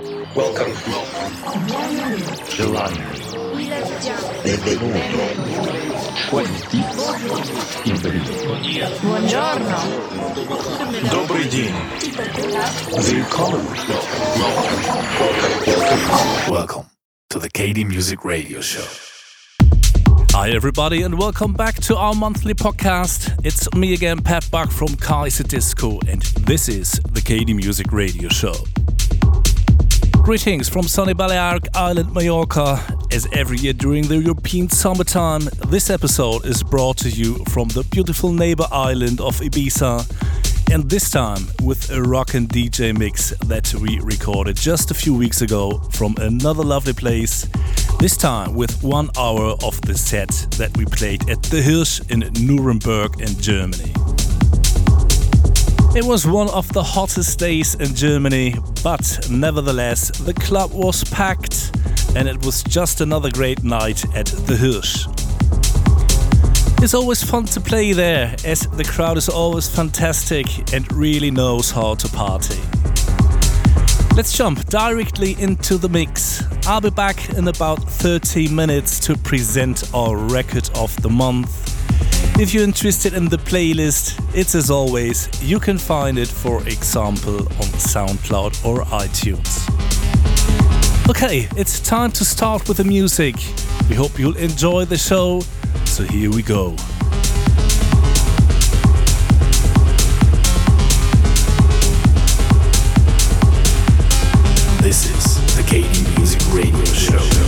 Welcome. Giovanni. Benvenuto. Buongiorno. Добрый день. Welcome. Welcome to the KD Music Radio Show. Hi, everybody, and welcome back to our monthly podcast. It's me again, Pat Buck from Kaiserdisco, and this is the KD Music Radio Show. Greetings from sunny Balearic Island, Mallorca. As every year during the European summertime, this episode is brought to you from the beautiful neighbor island of Ibiza, and this time with a rockin' DJ mix that we recorded just a few weeks ago from another lovely place. This time with one hour of the set that we played at the Hirsch in Nuremberg in Germany. It was one of the hottest days in Germany, but nevertheless, the club was packed and it was just another great night at the Hirsch. It's always fun to play there, as the crowd is always fantastic and really knows how to party. Let's jump directly into the mix. I'll be back in about 30 minutes to present our record of the month. If you're interested in the playlist, it's as always, you can find it, for example, on SoundCloud or iTunes. Okay, it's time to start with the music. We hope you'll enjoy the show, so here we go. This is the KD Music Radio Show.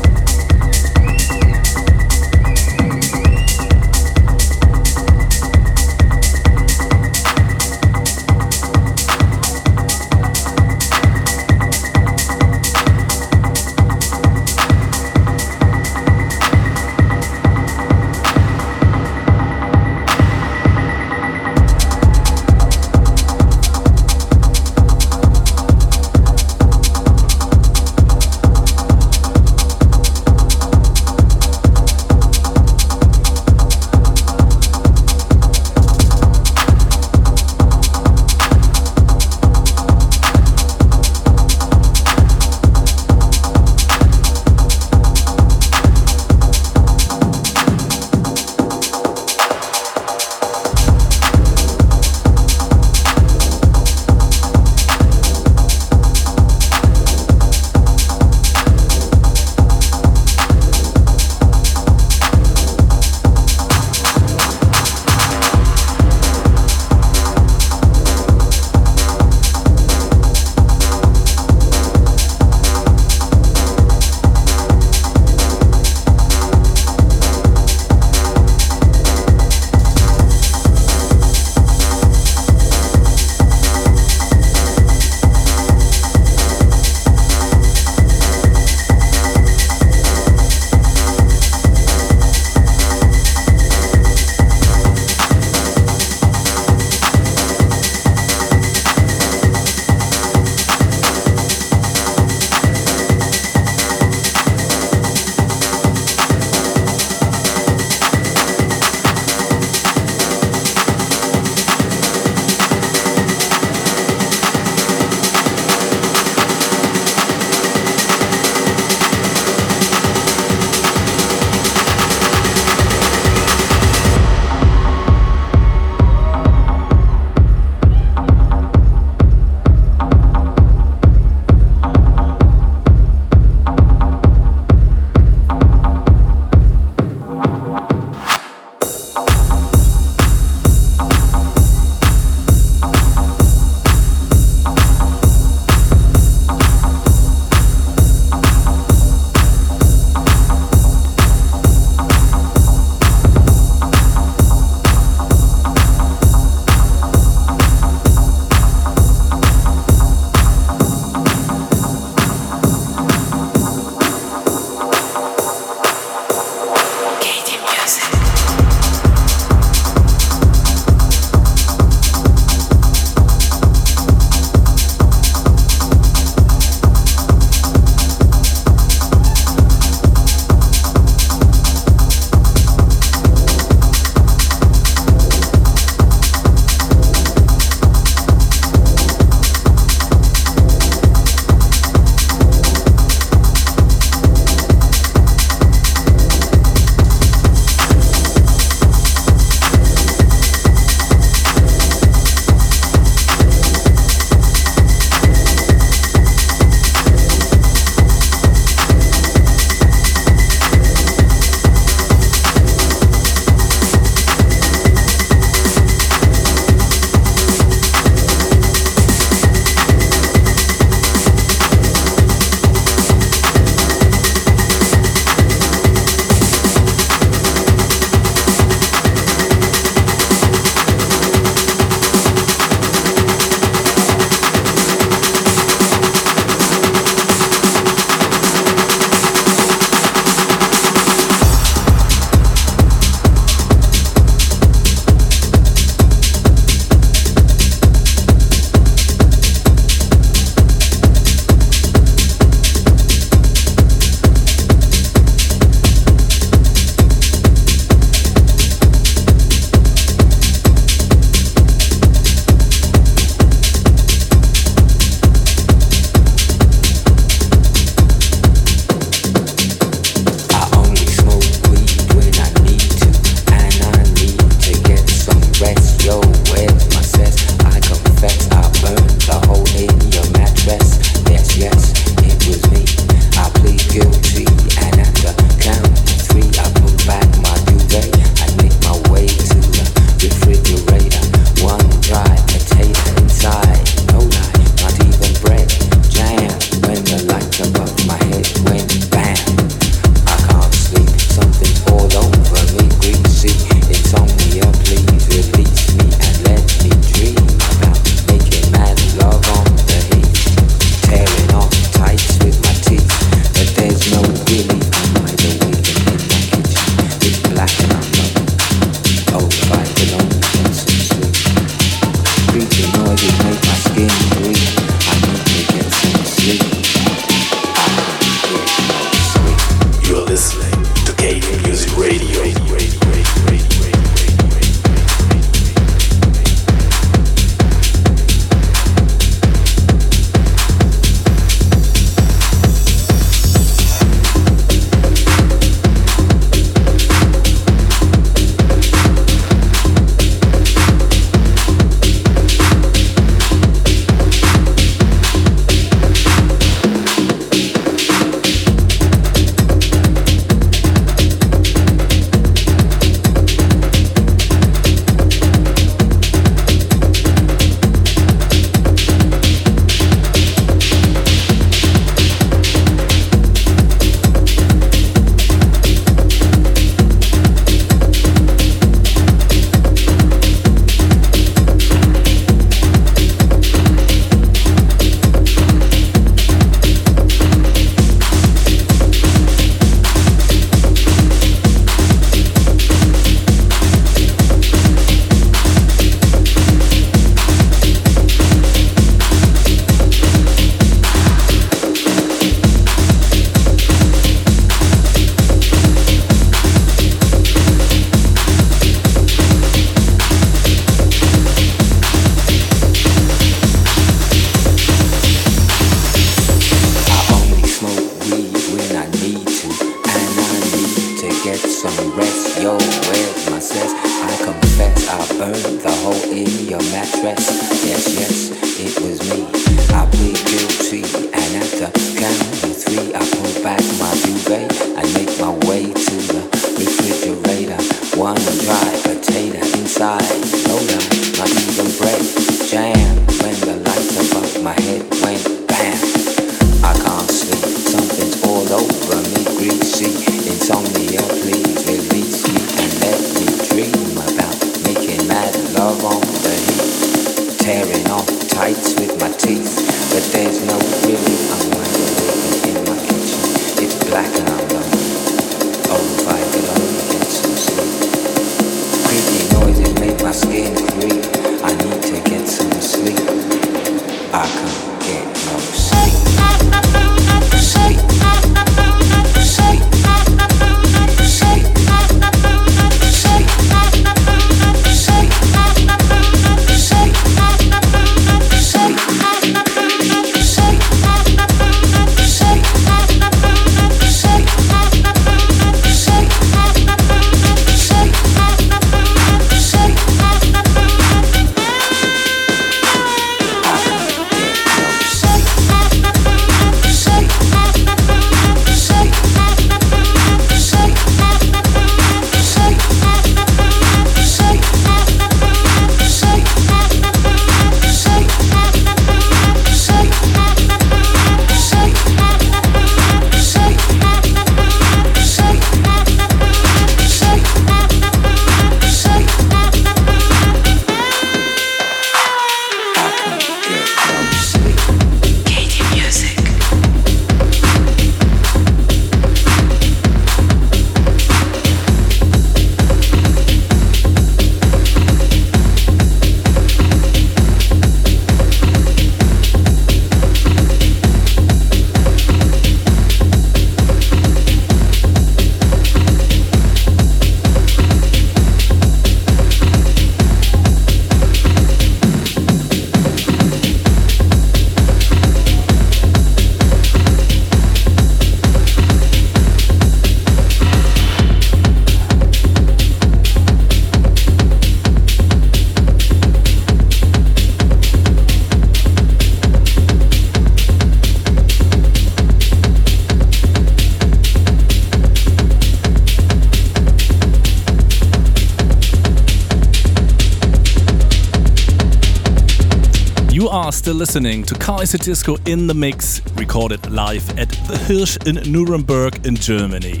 Still listening to Kaiserdisco in the Mix, recorded live at the Hirsch in Nuremberg in Germany.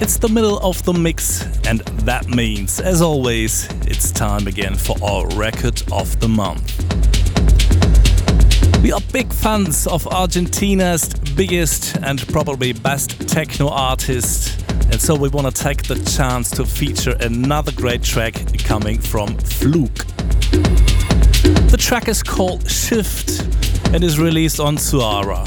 It's the middle of the mix, and that means, as always, it's time again for our record of the month. We are big fans of Argentina's biggest and probably best techno artist, and so we want to take the chance to feature another great track coming from Flug. Track is called Shift and is released on Suara.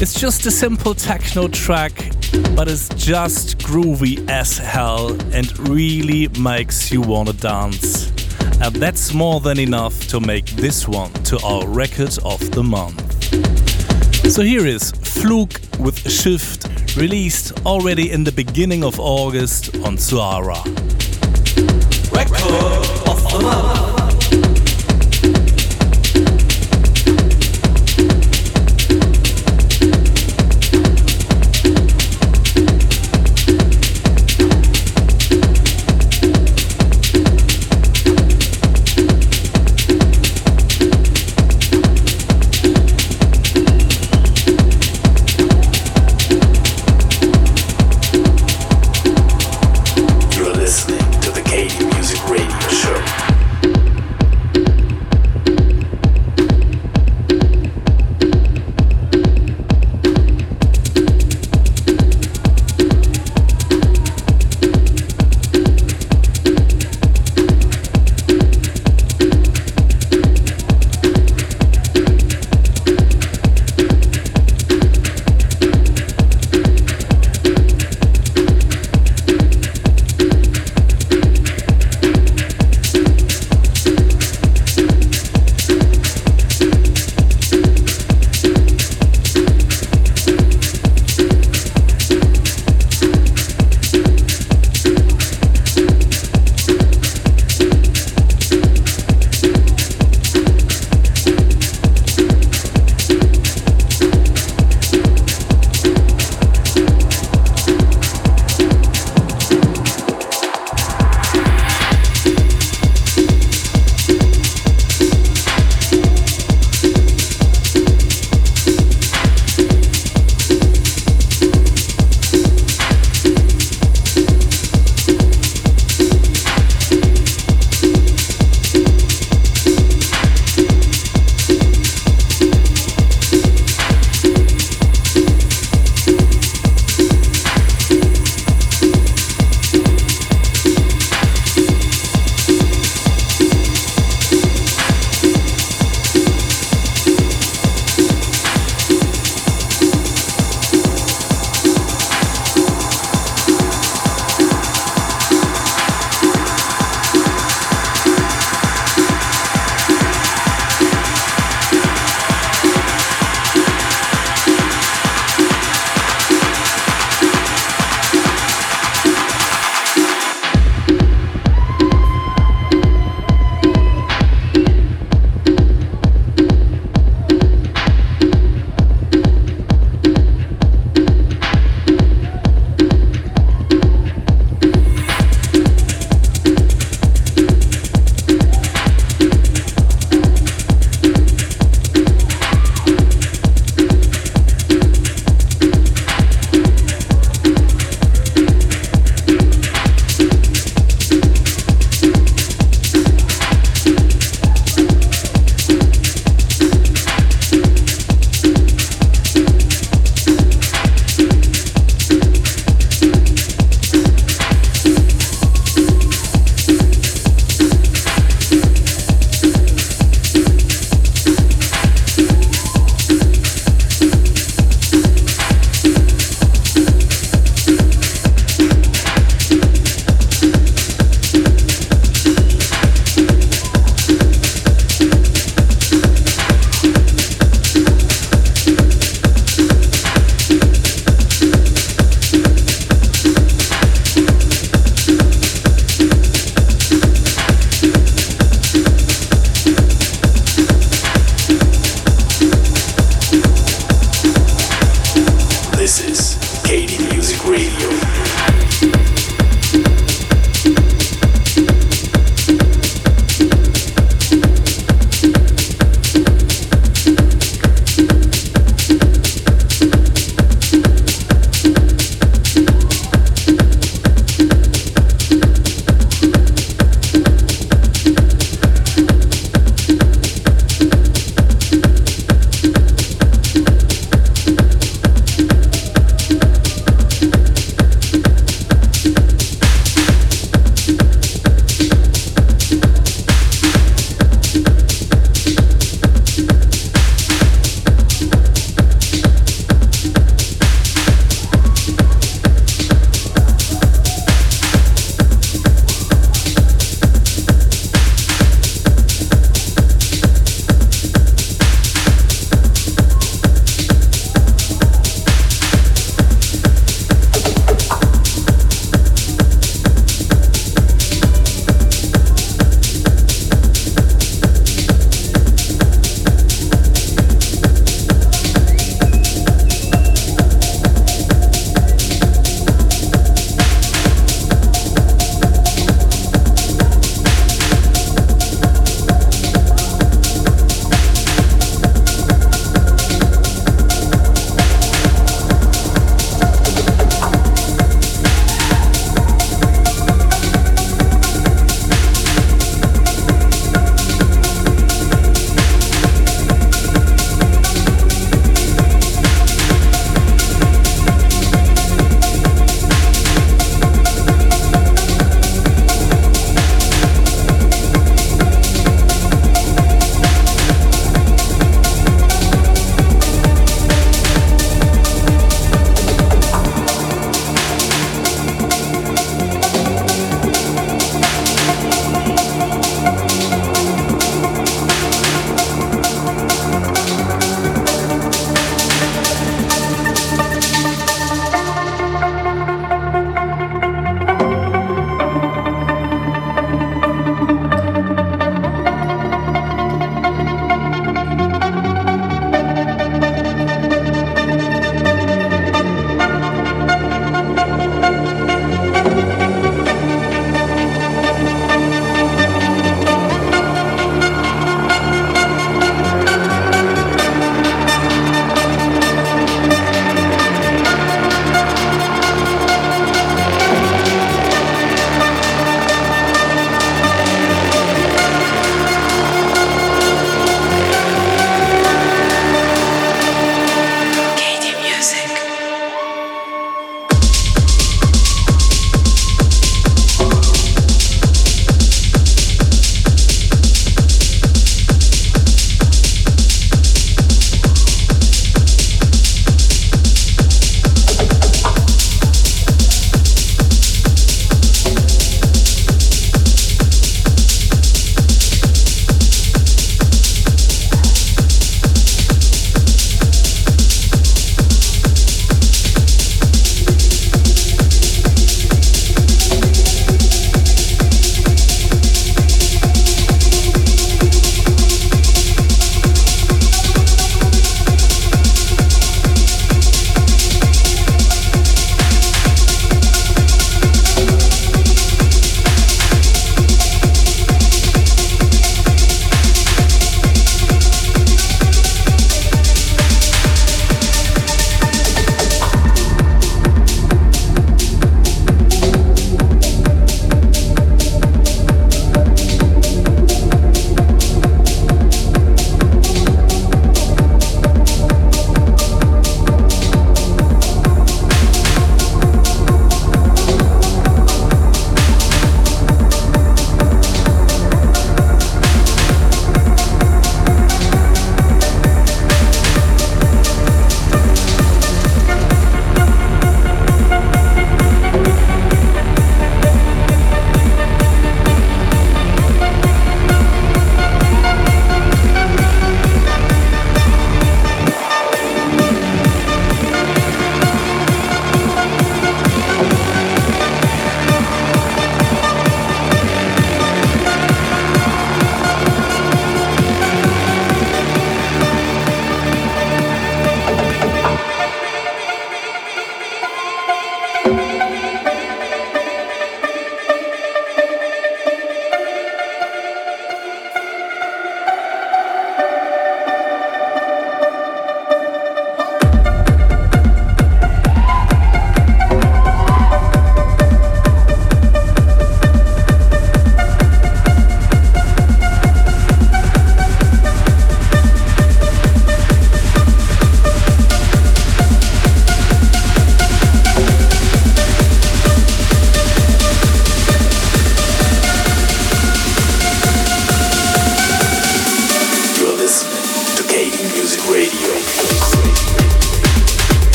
It's just a simple techno track, but it's just groovy as hell and really makes you wanna dance. And that's more than enough to make this one to our record of the month. So here is Flug with Shift, released already in the beginning of August on Suara. Record of the month.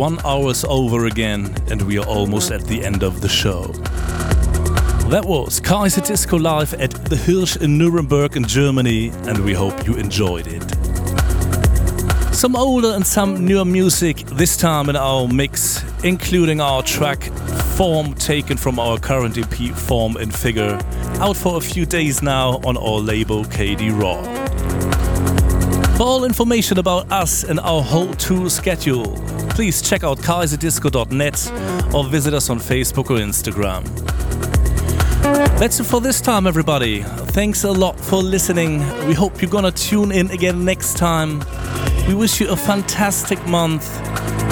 One hour is over again, and we are almost at the end of the show. That was Kaiserdisco Live at the Hirsch in Nuremberg in Germany, and we hope you enjoyed it. Some older and some newer music this time in our mix, including our track Form taken from our current EP Form and Figure, out for a few days now on our label KD Raw. For all information about us and our whole tour schedule, please check out kaiserdisco.net or visit us on Facebook or Instagram. That's it for this time, everybody. Thanks a lot for listening. We hope you're gonna tune in again next time. We wish you a fantastic month,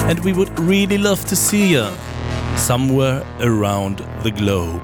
and we would really love to see you somewhere around the globe.